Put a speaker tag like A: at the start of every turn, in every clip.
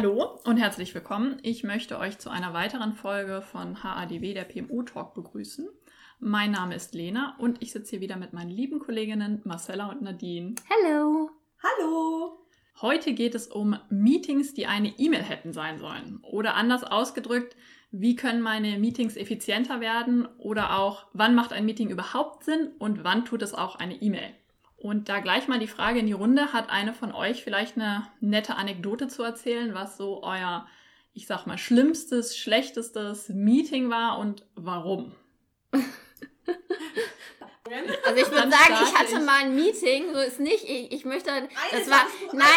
A: Hallo und herzlich willkommen. Ich möchte euch zu einer weiteren Folge von HADW, der PMU Talk, begrüßen. Mein Name ist Lena und ich sitze hier wieder mit meinen lieben Kolleginnen Marcella und Nadine.
B: Hallo.
C: Hallo.
A: Heute geht es um Meetings, die eine E-Mail hätten sein sollen. Oder anders ausgedrückt, wie können meine Meetings effizienter werden? Oder auch, wann macht ein Meeting überhaupt Sinn und wann tut es auch eine E-Mail? Und da gleich mal die Frage in die Runde, hat eine von euch vielleicht eine nette Anekdote zu erzählen, was so euer, ich sag mal, schlimmstes, schlechtestes Meeting war und warum?
B: Also ich würde sagen, ich hatte mal ein Meeting, so ist nicht, ich, ich möchte, das war, nein,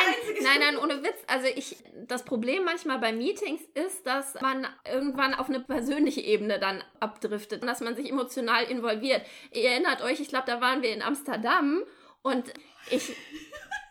B: nein, nein, ohne Witz. Also ich, das Problem manchmal bei Meetings ist, dass man irgendwann auf eine persönliche Ebene dann abdriftet und dass man sich emotional involviert. Ihr erinnert euch, ich glaube, da waren wir in Amsterdam und ich,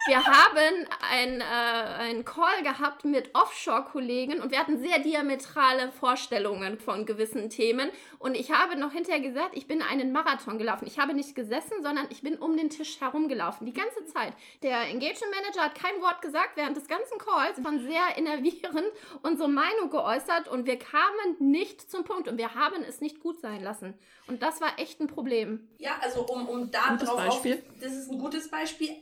B: wir haben ein, äh, einen Call gehabt mit Offshore-Kollegen und wir hatten sehr diametrale Vorstellungen von gewissen Themen. Und ich habe noch hinterher gesagt, ich bin einen Marathon gelaufen. Ich habe nicht gesessen, sondern ich bin um den Tisch herumgelaufen, die ganze Zeit. Der Engagement Manager hat kein Wort gesagt während des ganzen Calls, waren sehr innervierend unsere Meinung geäußert und wir kamen nicht zum Punkt und wir haben es nicht gut sein lassen. Und das war echt ein Problem.
C: Ja, also um, um da
A: Gutes
C: drauf
A: Beispiel.
C: auf, das ist ein gutes Beispiel.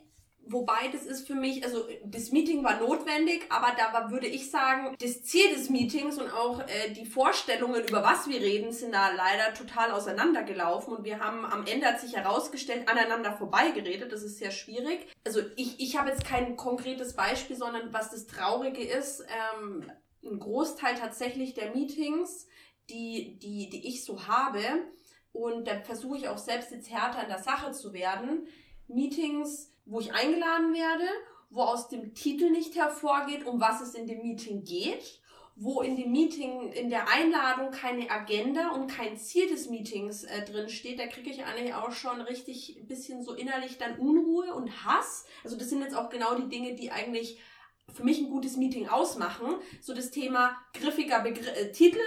C: Wobei das ist für mich, also das Meeting war notwendig, aber da würde ich sagen, das Ziel des Meetings und auch äh, die Vorstellungen, über was wir reden, sind da leider total auseinandergelaufen und wir haben am Ende hat sich herausgestellt, aneinander vorbeigeredet. Das ist sehr schwierig. Also ich, ich habe jetzt kein konkretes Beispiel, sondern was das Traurige ist, ähm, ein Großteil tatsächlich der Meetings, die, die, die ich so habe, und da versuche ich auch selbst jetzt härter in der Sache zu werden, Meetings, wo ich eingeladen werde, wo aus dem Titel nicht hervorgeht, um was es in dem Meeting geht, wo in dem Meeting, in der Einladung keine Agenda und kein Ziel des Meetings äh, drin steht, da kriege ich eigentlich auch schon richtig ein bisschen so innerlich dann Unruhe und Hass. Also das sind jetzt auch genau die Dinge, die eigentlich für mich ein gutes Meeting ausmachen. So das Thema griffiger Begr äh, Titel,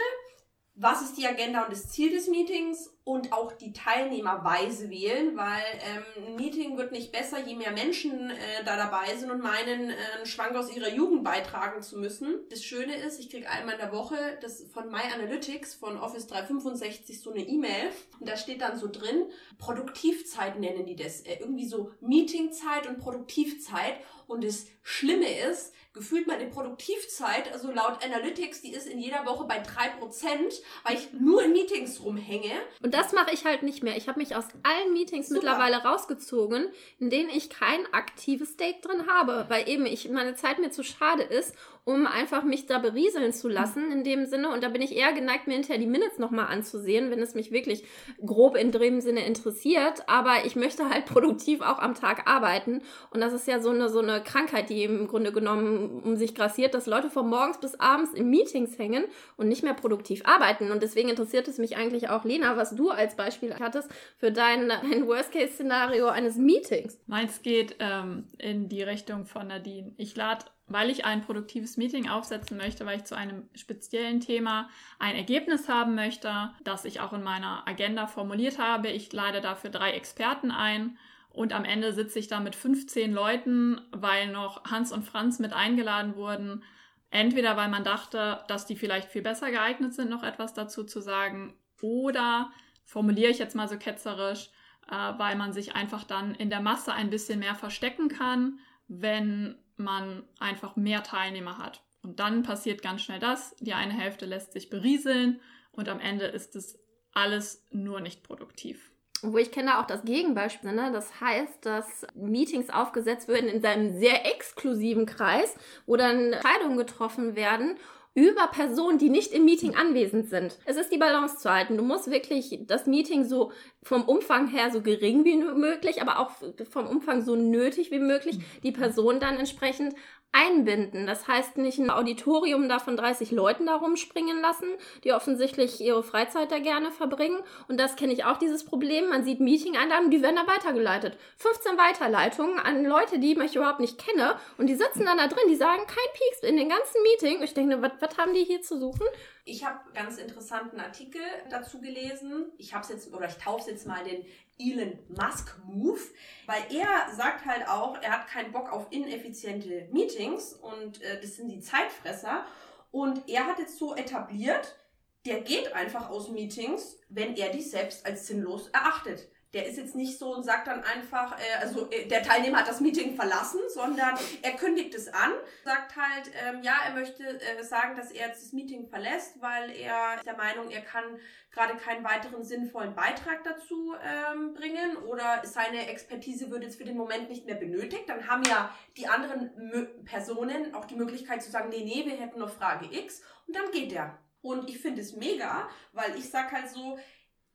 C: was ist die Agenda und das Ziel des Meetings und auch die Teilnehmer weise wählen, weil ähm, ein Meeting wird nicht besser, je mehr Menschen äh, da dabei sind und meinen, äh, einen Schwank aus ihrer Jugend beitragen zu müssen. Das Schöne ist, ich kriege einmal in der Woche das von My Analytics von Office 365 so eine E-Mail. Und da steht dann so drin, Produktivzeit nennen die das, äh, irgendwie so Meetingzeit und Produktivzeit und das Schlimme ist, gefühlt meine Produktivzeit, also laut Analytics, die ist in jeder Woche bei drei Prozent, weil ich nur in Meetings rumhänge.
B: Und das mache ich halt nicht mehr. Ich habe mich aus allen Meetings
C: Super.
B: mittlerweile rausgezogen, in denen ich kein aktives Stake drin habe, weil eben ich meine Zeit mir zu schade ist, um einfach mich da berieseln zu lassen in dem Sinne. Und da bin ich eher geneigt, mir hinterher die Minutes nochmal anzusehen, wenn es mich wirklich grob in dem Sinne interessiert. Aber ich möchte halt produktiv auch am Tag arbeiten. Und das ist ja so eine, so eine Krankheit, die im Grunde genommen um sich grassiert, dass Leute von morgens bis abends in Meetings hängen und nicht mehr produktiv arbeiten. Und deswegen interessiert es mich eigentlich auch, Lena, was du als Beispiel hattest für dein, dein Worst-Case-Szenario eines Meetings.
A: Meins geht ähm, in die Richtung von Nadine. Ich lade, weil ich ein produktives Meeting aufsetzen möchte, weil ich zu einem speziellen Thema ein Ergebnis haben möchte, das ich auch in meiner Agenda formuliert habe. Ich lade dafür drei Experten ein. Und am Ende sitze ich da mit 15 Leuten, weil noch Hans und Franz mit eingeladen wurden. Entweder weil man dachte, dass die vielleicht viel besser geeignet sind, noch etwas dazu zu sagen, oder formuliere ich jetzt mal so ketzerisch, äh, weil man sich einfach dann in der Masse ein bisschen mehr verstecken kann, wenn man einfach mehr Teilnehmer hat. Und dann passiert ganz schnell das, die eine Hälfte lässt sich berieseln und am Ende ist es alles nur nicht produktiv.
B: Wo ich kenne auch das Gegenbeispiel, ne? das heißt, dass Meetings aufgesetzt werden in seinem sehr exklusiven Kreis, wo dann Entscheidungen getroffen werden über Personen, die nicht im Meeting anwesend sind. Es ist die Balance zu halten. Du musst wirklich das Meeting so vom Umfang her so gering wie möglich, aber auch vom Umfang so nötig wie möglich, die Person dann entsprechend einbinden. Das heißt nicht ein Auditorium da von 30 Leuten da rumspringen lassen, die offensichtlich ihre Freizeit da gerne verbringen. Und das kenne ich auch, dieses Problem. Man sieht Meeting-Einladungen, die werden da weitergeleitet. 15 Weiterleitungen an Leute, die ich überhaupt nicht kenne. Und die sitzen dann da drin, die sagen kein Peaks in den ganzen Meeting. Ich denke, was haben die hier zu suchen?
C: Ich habe ganz interessanten Artikel dazu gelesen. Ich habe jetzt oder ich taufe jetzt mal den Elon Musk Move, weil er sagt halt auch, er hat keinen Bock auf ineffiziente Meetings und äh, das sind die Zeitfresser. Und er hat jetzt so etabliert, der geht einfach aus Meetings, wenn er die selbst als sinnlos erachtet der ist jetzt nicht so und sagt dann einfach, äh, also äh, der Teilnehmer hat das Meeting verlassen, sondern er kündigt es an, sagt halt, ähm, ja, er möchte äh, sagen, dass er jetzt das Meeting verlässt, weil er der Meinung, er kann gerade keinen weiteren sinnvollen Beitrag dazu ähm, bringen oder seine Expertise wird jetzt für den Moment nicht mehr benötigt. Dann haben ja die anderen Mö Personen auch die Möglichkeit zu sagen, nee, nee, wir hätten noch Frage X und dann geht er. Und ich finde es mega, weil ich sag halt so,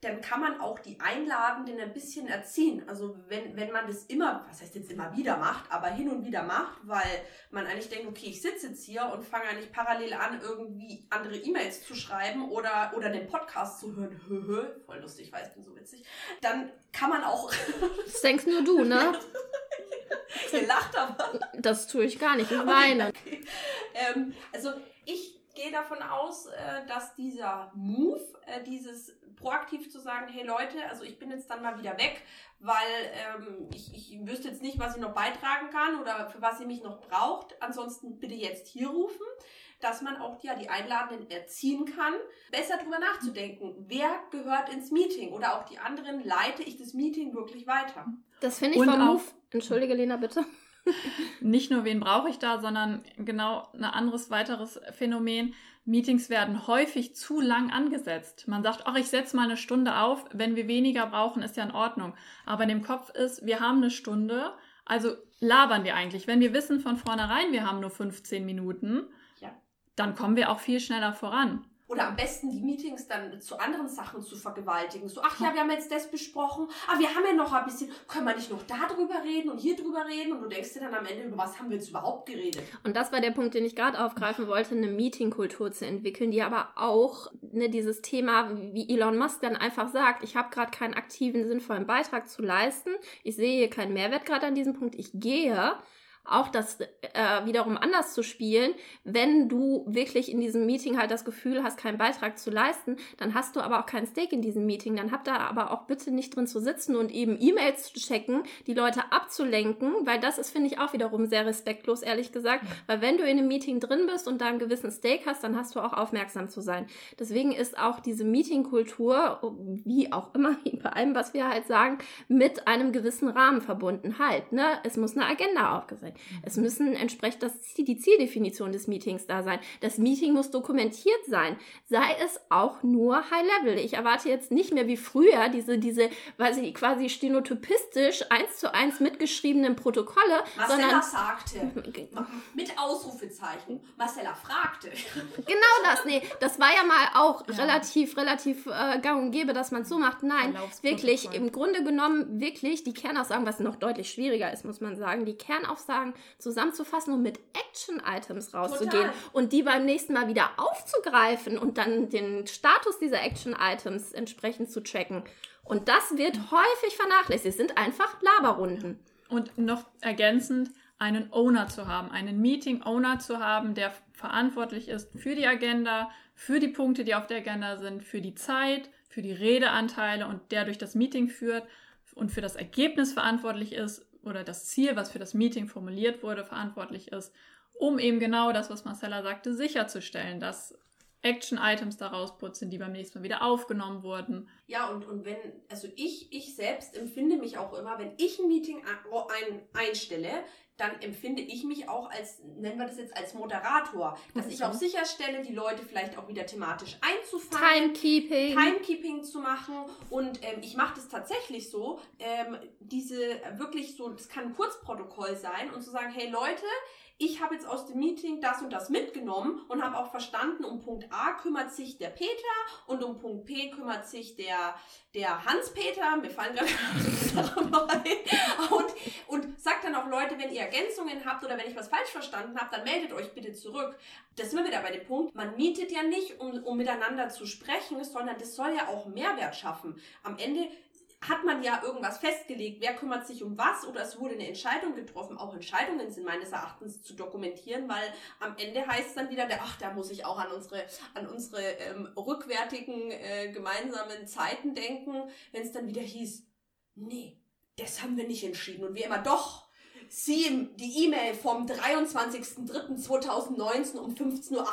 C: dann kann man auch die Einladenden ein bisschen erziehen. Also wenn, wenn man das immer, was heißt jetzt immer wieder macht, aber hin und wieder macht, weil man eigentlich denkt, okay, ich sitze jetzt hier und fange eigentlich parallel an, irgendwie andere E-Mails zu schreiben oder, oder den Podcast zu hören. Voll lustig, ich weiß, bin so witzig. Dann kann man auch.
B: Das denkst nur du, ne?
C: Ihr lacht aber.
B: Das tue ich gar nicht, ich weine.
C: Okay. Ähm, also ich gehe davon aus, äh, dass dieser Move, äh, dieses proaktiv zu sagen, hey Leute, also ich bin jetzt dann mal wieder weg, weil ähm, ich, ich wüsste jetzt nicht, was ich noch beitragen kann oder für was ihr mich noch braucht. Ansonsten bitte jetzt hier rufen dass man auch ja die Einladenden erziehen kann, besser drüber nachzudenken, wer gehört ins Meeting oder auch die anderen, leite ich das Meeting wirklich weiter.
B: Das finde ich Und vom Move. Entschuldige, Lena, bitte.
A: Nicht nur, wen brauche ich da, sondern genau ein anderes weiteres Phänomen. Meetings werden häufig zu lang angesetzt. Man sagt, ach, ich setze mal eine Stunde auf, wenn wir weniger brauchen, ist ja in Ordnung. Aber in dem Kopf ist, wir haben eine Stunde, also labern wir eigentlich. Wenn wir wissen von vornherein, wir haben nur 15 Minuten, ja. dann kommen wir auch viel schneller voran.
C: Oder am besten die Meetings dann zu anderen Sachen zu vergewaltigen. So, ach ja, wir haben jetzt das besprochen. Ah, wir haben ja noch ein bisschen, können wir nicht noch da drüber reden und hier drüber reden? Und du denkst dir dann am Ende, über was haben wir jetzt überhaupt geredet?
B: Und das war der Punkt, den ich gerade aufgreifen wollte, eine Meetingkultur zu entwickeln, die aber auch ne, dieses Thema, wie Elon Musk dann einfach sagt, ich habe gerade keinen aktiven, sinnvollen Beitrag zu leisten. Ich sehe hier keinen Mehrwert gerade an diesem Punkt. Ich gehe auch das äh, wiederum anders zu spielen. Wenn du wirklich in diesem Meeting halt das Gefühl hast, keinen Beitrag zu leisten, dann hast du aber auch kein Stake in diesem Meeting. Dann habt da aber auch bitte nicht drin zu sitzen und eben E-Mails zu checken, die Leute abzulenken, weil das ist, finde ich, auch wiederum sehr respektlos, ehrlich gesagt. Weil wenn du in einem Meeting drin bist und da einen gewissen Stake hast, dann hast du auch aufmerksam zu sein. Deswegen ist auch diese Meetingkultur, wie auch immer, bei allem, was wir halt sagen, mit einem gewissen Rahmen verbunden halt. Ne? Es muss eine Agenda aufgesetzt es müssen entsprechend das, die Zieldefinition des Meetings da sein. Das Meeting muss dokumentiert sein. Sei es auch nur High Level. Ich erwarte jetzt nicht mehr wie früher diese, diese, weiß ich, quasi stenotypistisch eins zu eins mitgeschriebenen Protokolle,
C: Marcella sondern sagte. Mit Ausrufezeichen. Marcella fragte.
B: Genau das. Nee, das war ja mal auch ja. relativ, relativ äh, gang und gäbe, dass man es so macht. Nein, wirklich, im Grunde genommen wirklich die Kernaussagen, was noch deutlich schwieriger ist, muss man sagen, die Kernaussagen Fragen zusammenzufassen und mit Action-Items rauszugehen Total. und die beim nächsten Mal wieder aufzugreifen und dann den Status dieser Action-Items entsprechend zu tracken. Und das wird häufig vernachlässigt. Es sind einfach Laberrunden.
A: Und noch ergänzend, einen Owner zu haben, einen Meeting-Owner zu haben, der verantwortlich ist für die Agenda, für die Punkte, die auf der Agenda sind, für die Zeit, für die Redeanteile und der durch das Meeting führt und für das Ergebnis verantwortlich ist oder das Ziel, was für das Meeting formuliert wurde, verantwortlich ist, um eben genau das, was Marcella sagte, sicherzustellen, dass Action-Items daraus putzen, die beim nächsten Mal wieder aufgenommen wurden.
C: Ja, und, und wenn, also ich, ich selbst empfinde mich auch immer, wenn ich ein Meeting ein, einstelle, dann empfinde ich mich auch als, nennen wir das jetzt als Moderator, dass mhm. ich auch sicherstelle, die Leute vielleicht auch wieder thematisch einzufangen.
B: Timekeeping.
C: Timekeeping zu machen. Und ähm, ich mache das tatsächlich so, ähm, diese wirklich so, das kann ein Kurzprotokoll sein und zu sagen, hey Leute, ich habe jetzt aus dem Meeting das und das mitgenommen und habe auch verstanden, um Punkt A kümmert sich der Peter und um Punkt P kümmert sich der, der Hans-Peter, mir fallen gerade und, und sagt dann auch Leute, wenn ihr Ergänzungen habt oder wenn ich was falsch verstanden habe, dann meldet euch bitte zurück. Das sind wir wieder bei dem Punkt, man mietet ja nicht, um, um miteinander zu sprechen, sondern das soll ja auch Mehrwert schaffen. Am Ende hat man ja irgendwas festgelegt, wer kümmert sich um was oder es wurde eine Entscheidung getroffen. Auch Entscheidungen sind meines Erachtens zu dokumentieren, weil am Ende heißt es dann wieder, der, ach, da muss ich auch an unsere, an unsere ähm, rückwärtigen äh, gemeinsamen Zeiten denken, wenn es dann wieder hieß, nee, das haben wir nicht entschieden und wie immer doch. Sie, die E-Mail vom 23.03.2019 um 15.48 Uhr.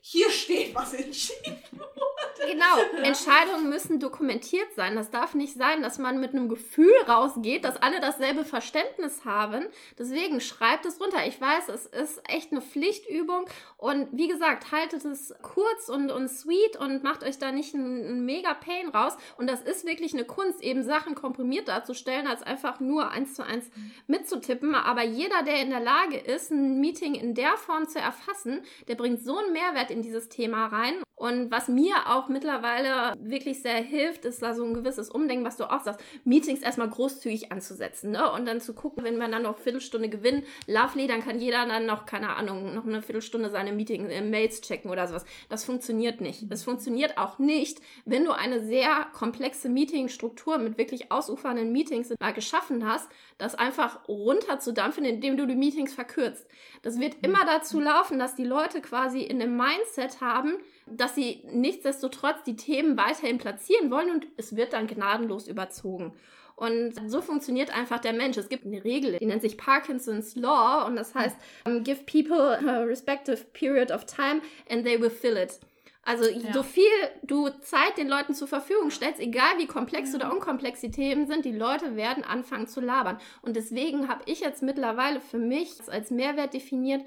C: Hier steht, was entschieden wurde.
B: Genau, Entscheidungen müssen dokumentiert sein. Das darf nicht sein, dass man mit einem Gefühl rausgeht, dass alle dasselbe Verständnis haben. Deswegen schreibt es runter. Ich weiß, es ist echt eine Pflichtübung. Und wie gesagt, haltet es kurz und, und sweet und macht euch da nicht einen, mega Pain raus. Und das ist wirklich eine Kunst, eben Sachen komprimiert darzustellen, als einfach nur eins zu eins mitzutippen. Aber jeder, der in der Lage ist, ein Meeting in der Form zu erfassen, der bringt so einen Mehrwert in dieses Thema rein. Und was mir auch mittlerweile wirklich sehr hilft, ist da so ein gewisses Umdenken, was du auch sagst, Meetings erstmal großzügig anzusetzen ne? und dann zu gucken, wenn wir dann noch eine Viertelstunde gewinnen, lovely, dann kann jeder dann noch, keine Ahnung, noch eine Viertelstunde seine Meeting äh, Mails checken oder sowas. Das funktioniert nicht. Das funktioniert auch nicht, wenn du eine sehr komplexe Meetingstruktur mit wirklich ausufernden Meetings mal geschaffen hast, das einfach runterzudampfen, indem du die Meetings verkürzt. Das wird immer dazu laufen, dass die Leute quasi in dem Mindset haben, dass sie nichtsdestotrotz die Themen weiterhin platzieren wollen und es wird dann gnadenlos überzogen. Und so funktioniert einfach der Mensch. Es gibt eine Regel, die nennt sich Parkinson's Law und das heißt, give people a respective period of time and they will fill it. Also ja. so viel du Zeit den Leuten zur Verfügung stellst, egal wie komplex oder unkomplex die Themen sind, die Leute werden anfangen zu labern. Und deswegen habe ich jetzt mittlerweile für mich als Mehrwert definiert,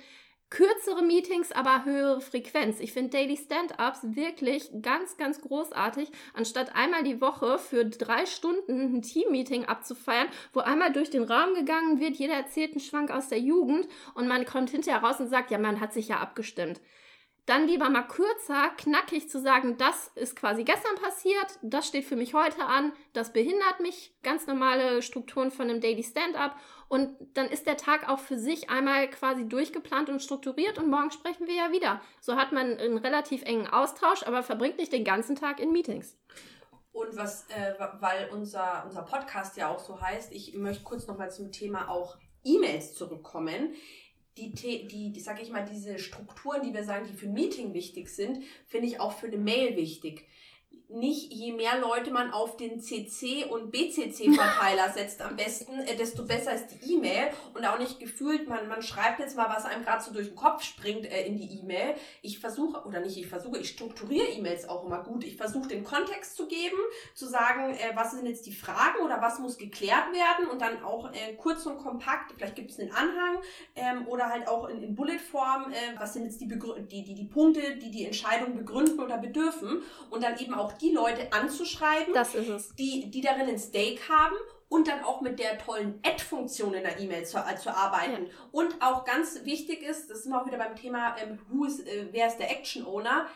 B: kürzere Meetings, aber höhere Frequenz. Ich finde Daily Stand-ups wirklich ganz, ganz großartig, anstatt einmal die Woche für drei Stunden ein Team-Meeting abzufeiern, wo einmal durch den Raum gegangen wird, jeder erzählt einen Schwank aus der Jugend und man kommt hinterher raus und sagt, ja, man hat sich ja abgestimmt. Dann lieber mal kürzer, knackig zu sagen, das ist quasi gestern passiert, das steht für mich heute an, das behindert mich, ganz normale Strukturen von einem Daily Stand-up und dann ist der Tag auch für sich einmal quasi durchgeplant und strukturiert und morgen sprechen wir ja wieder. So hat man einen relativ engen Austausch, aber verbringt nicht den ganzen Tag in Meetings.
C: Und was, äh, weil unser, unser Podcast ja auch so heißt, ich möchte kurz nochmal zum Thema auch E-Mails zurückkommen die, die, die, sag ich mal, diese Strukturen, die wir sagen, die für ein Meeting wichtig sind, finde ich auch für eine Mail wichtig nicht, je mehr Leute man auf den CC und BCC-Verteiler setzt am besten, äh, desto besser ist die E-Mail und auch nicht gefühlt, man, man schreibt jetzt mal, was einem gerade so durch den Kopf springt äh, in die E-Mail. Ich versuche, oder nicht, ich versuche, ich strukturiere E-Mails auch immer gut. Ich versuche den Kontext zu geben, zu sagen, äh, was sind jetzt die Fragen oder was muss geklärt werden und dann auch äh, kurz und kompakt, vielleicht gibt es einen Anhang ähm, oder halt auch in, in Bulletform, äh, was sind jetzt die, die, die, die Punkte, die die Entscheidung begründen oder bedürfen und dann eben auch die Leute anzuschreiben,
B: ist.
C: Die, die darin ein Stake haben und dann auch mit der tollen Add-Funktion in der E-Mail zu, äh, zu arbeiten. Ja. Und auch ganz wichtig ist, das sind wir auch wieder beim Thema, ähm, who is, äh, wer ist der Action-Owner,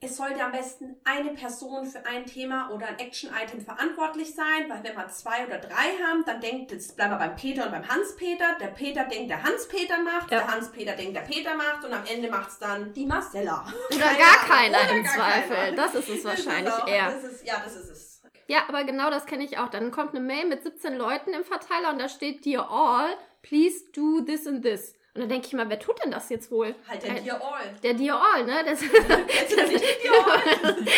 C: es sollte am besten eine Person für ein Thema oder ein Action-Item verantwortlich sein, weil wenn wir zwei oder drei haben, dann denkt, jetzt bleiben wir beim Peter und beim Hans-Peter, der Peter denkt, der Hans-Peter macht, ja. der Hans-Peter denkt, der Peter macht und am Ende macht es dann die Marcella.
B: Oder Keine gar keiner oder im gar Zweifel. Keiner. Das ist es wahrscheinlich
C: ist
B: eher.
C: Das ist, ja, das ist es.
B: Ja, aber genau das kenne ich auch. Dann kommt eine Mail mit 17 Leuten im Verteiler und da steht Dear all, please do this and this. Und dann denke ich mal, wer tut denn das jetzt wohl?
C: Halt der Dear All.
B: Der Dear All, ne? Das, das, das,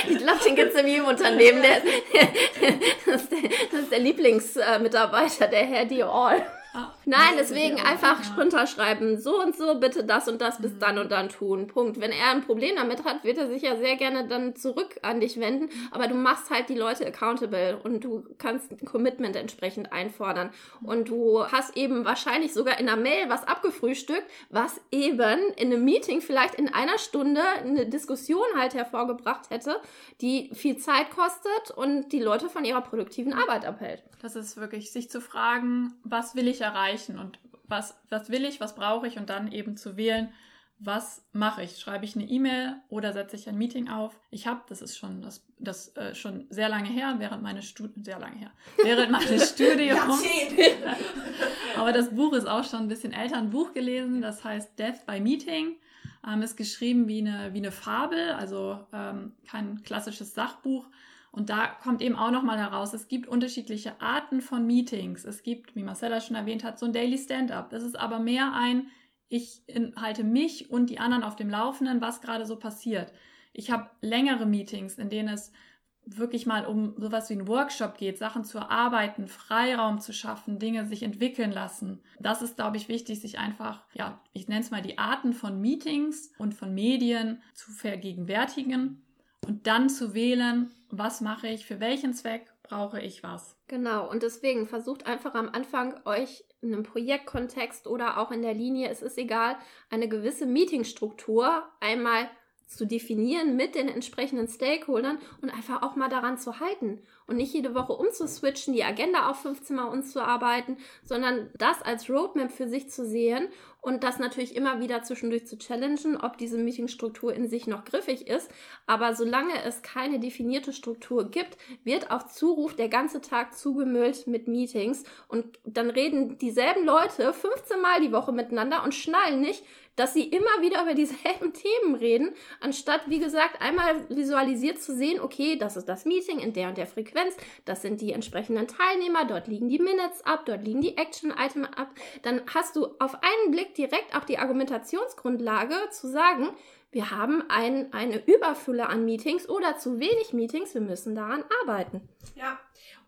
B: ich glaube, den gibt es in jedem Unternehmen. Der, das, ist der, das ist der Lieblingsmitarbeiter, der Herr Dear All. Ah, Nein, deswegen einfach runterschreiben. So und so bitte das und das bis dann und dann tun. Punkt. Wenn er ein Problem damit hat, wird er sich ja sehr gerne dann zurück an dich wenden. Aber du machst halt die Leute accountable und du kannst ein Commitment entsprechend einfordern. Und du hast eben wahrscheinlich sogar in einer Mail was abgefrühstückt, was eben in einem Meeting vielleicht in einer Stunde eine Diskussion halt hervorgebracht hätte, die viel Zeit kostet und die Leute von ihrer produktiven Arbeit abhält.
A: Das ist wirklich, sich zu fragen, was will ich erreichen und was, was will ich, was brauche ich und dann eben zu wählen, was mache ich? Schreibe ich eine E-Mail oder setze ich ein Meeting auf? Ich habe, das ist schon das, das äh, schon sehr lange her, während meines Studiums, sehr lange her, während meines Studiums. aber das Buch ist auch schon ein bisschen älter, ein Buch gelesen, das heißt Death by Meeting. Ähm, ist geschrieben wie eine, wie eine Fabel, also ähm, kein klassisches Sachbuch, Und da kommt eben auch nochmal heraus, es gibt unterschiedliche Arten von Meetings. Es gibt, wie Marcella schon erwähnt hat, so ein Daily Stand-up. Das ist aber mehr ein, ich halte mich und die anderen auf dem Laufenden, was gerade so passiert. Ich habe längere Meetings, in denen es wirklich mal um sowas wie einen Workshop geht, Sachen zu erarbeiten, Freiraum zu schaffen, Dinge sich entwickeln lassen. Das ist, glaube ich, wichtig, sich einfach, ja, ich nenne es mal die Arten von Meetings und von Medien zu vergegenwärtigen und dann zu wählen, was mache ich, für welchen Zweck brauche ich was.
B: Genau, und deswegen versucht einfach am Anfang euch in einem Projektkontext oder auch in der Linie, es ist egal, eine gewisse Meetingstruktur einmal zu definieren mit den entsprechenden Stakeholdern und einfach auch mal daran zu halten und nicht jede Woche umzuswitchen, die Agenda auf 15 Mal umzuarbeiten, sondern das als Roadmap für sich zu sehen und das natürlich immer wieder zwischendurch zu challengen, ob diese Meetingstruktur in sich noch griffig ist. Aber solange es keine definierte Struktur gibt, wird auf Zuruf der ganze Tag zugemüllt mit Meetings und dann reden dieselben Leute 15 Mal die Woche miteinander und schnallen nicht, dass sie immer wieder über dieselben Themen reden, anstatt, wie gesagt, einmal visualisiert zu sehen, okay, das ist das Meeting in der und der Frequenz, das sind die entsprechenden Teilnehmer, dort liegen die Minutes ab, dort liegen die Action-Item ab. Dann hast du auf einen Blick direkt auch die Argumentationsgrundlage zu sagen, wir haben ein, eine Überfülle an Meetings oder zu wenig Meetings, wir müssen daran arbeiten.
C: Ja,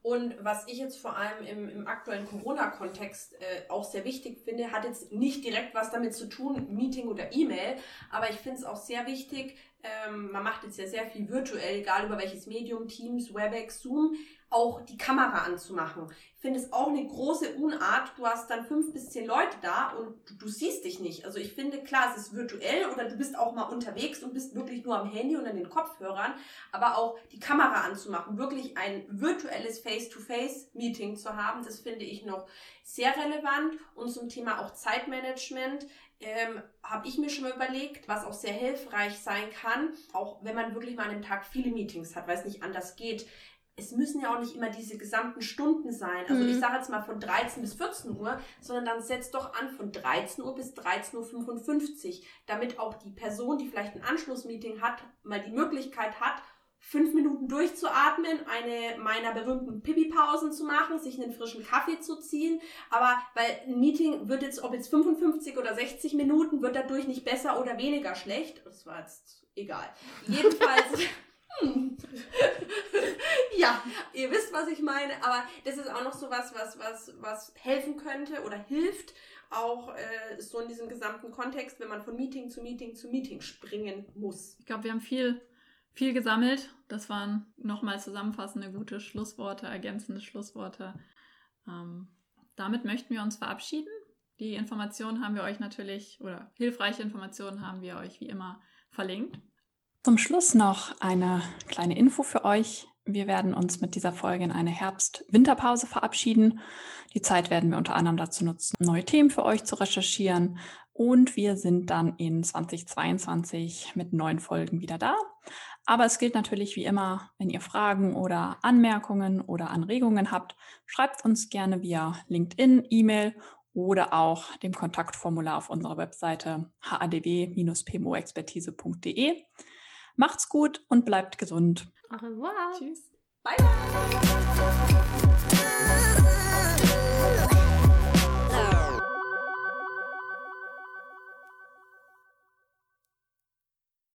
C: und was ich jetzt vor allem im, im aktuellen Corona-Kontext äh, auch sehr wichtig finde, hat jetzt nicht direkt was damit zu tun, Meeting oder E-Mail, aber ich finde es auch sehr wichtig, ähm, man macht jetzt ja sehr viel virtuell, egal über welches Medium, Teams, Webex, Zoom, auch die Kamera anzumachen. Ich finde es auch eine große Unart. Du hast dann fünf bis zehn Leute da und du, du, siehst dich nicht. Also ich finde, klar, es ist virtuell oder du bist auch mal unterwegs und bist wirklich nur am Handy und an den Kopfhörern, aber auch die Kamera anzumachen, wirklich ein virtuelles Face-to-Face-Meeting zu haben, das finde ich noch sehr relevant. Und zum Thema auch Zeitmanagement ähm, habe ich mir schon mal überlegt, was auch sehr hilfreich sein kann, auch wenn man wirklich mal an einem Tag viele Meetings hat, weil es nicht anders geht es müssen ja auch nicht immer diese gesamten Stunden sein. Also mhm. ich sage jetzt mal von 13 bis 14 Uhr, sondern dann setzt doch an von 13 Uhr bis 13.55 Uhr, damit auch die Person, die vielleicht ein Anschlussmeeting hat, mal die Möglichkeit hat, fünf Minuten durchzuatmen, eine meiner berühmten Pipi-Pausen zu machen, sich einen frischen Kaffee zu ziehen. Aber weil ein Meeting wird jetzt, ob jetzt 55 oder 60 Minuten, wird dadurch nicht besser oder weniger schlecht. Das war jetzt egal. Jedenfalls. Hm. ja, ihr wisst, was ich meine, aber das ist auch noch so was, was, was, was helfen könnte oder hilft, auch äh, so in diesem gesamten Kontext, wenn man von Meeting zu Meeting zu Meeting springen muss.
A: Ich glaube, wir haben viel, viel gesammelt. Das waren nochmal zusammenfassende gute Schlussworte, ergänzende Schlussworte. Ähm, damit möchten wir uns verabschieden. Die Informationen haben wir euch natürlich, oder hilfreiche Informationen haben wir euch wie immer verlinkt. Zum Schluss noch eine kleine Info für euch. Wir werden uns mit dieser Folge in eine Herbst-Winterpause verabschieden. Die Zeit werden wir unter anderem dazu nutzen, neue Themen für euch zu recherchieren. Und wir sind dann in 2022 mit neuen Folgen wieder da. Aber es gilt natürlich wie immer, wenn ihr Fragen oder Anmerkungen oder Anregungen habt, schreibt uns gerne via LinkedIn, E-Mail oder auch dem Kontaktformular auf unserer Webseite hadw-pmoexpertise.de. Macht's gut und bleibt gesund.
B: Au revoir.
C: Tschüss. Bye. bye.